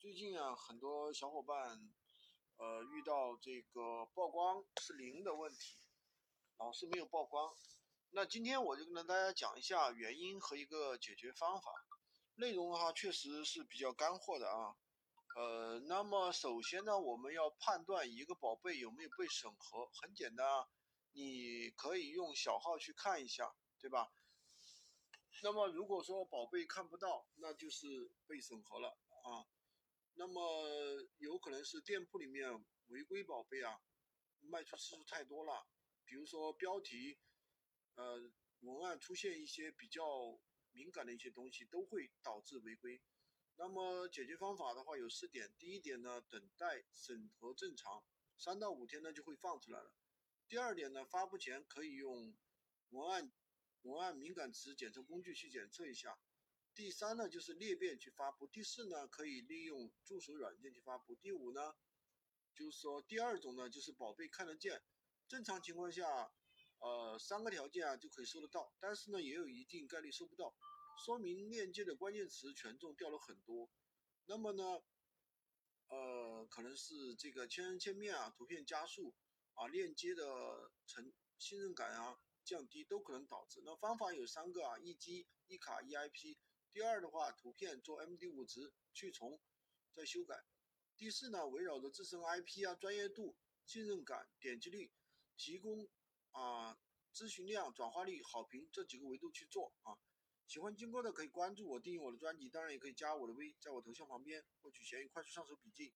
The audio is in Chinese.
最近啊，很多小伙伴呃遇到这个曝光是零的问题，老是没有曝光。那今天我就跟大家讲一下原因和一个解决方法。内容的话确实是比较干货的啊。呃，那么首先呢，我们要判断一个宝贝有没有被审核，很简单啊，你可以用小号去看一下，对吧？那么如果说宝贝看不到，那就是被审核了啊。那么有可能是店铺里面违规宝贝啊，卖出次数太多了，比如说标题，呃，文案出现一些比较敏感的一些东西，都会导致违规。那么解决方法的话有四点，第一点呢，等待审核正常，三到五天呢就会放出来了。第二点呢，发布前可以用文案文案敏感词检测工具去检测一下。第三呢，就是裂变去发布；第四呢，可以利用助手软件去发布；第五呢，就是说第二种呢，就是宝贝看得见。正常情况下，呃，三个条件啊就可以收得到，但是呢，也有一定概率收不到，说明链接的关键词权重掉了很多。那么呢，呃，可能是这个千人千面啊，图片加速啊，链接的成信任感啊降低，都可能导致。那方法有三个啊：一机、一卡、一 IP。第二的话，图片做 MD 五值去重，再修改。第四呢，围绕着自身 IP 啊、专业度、信任感、点击率、提供啊咨询量、转化率、好评这几个维度去做啊。喜欢金哥的可以关注我，订阅我的专辑，当然也可以加我的微，在我头像旁边获取闲鱼快速上手笔记。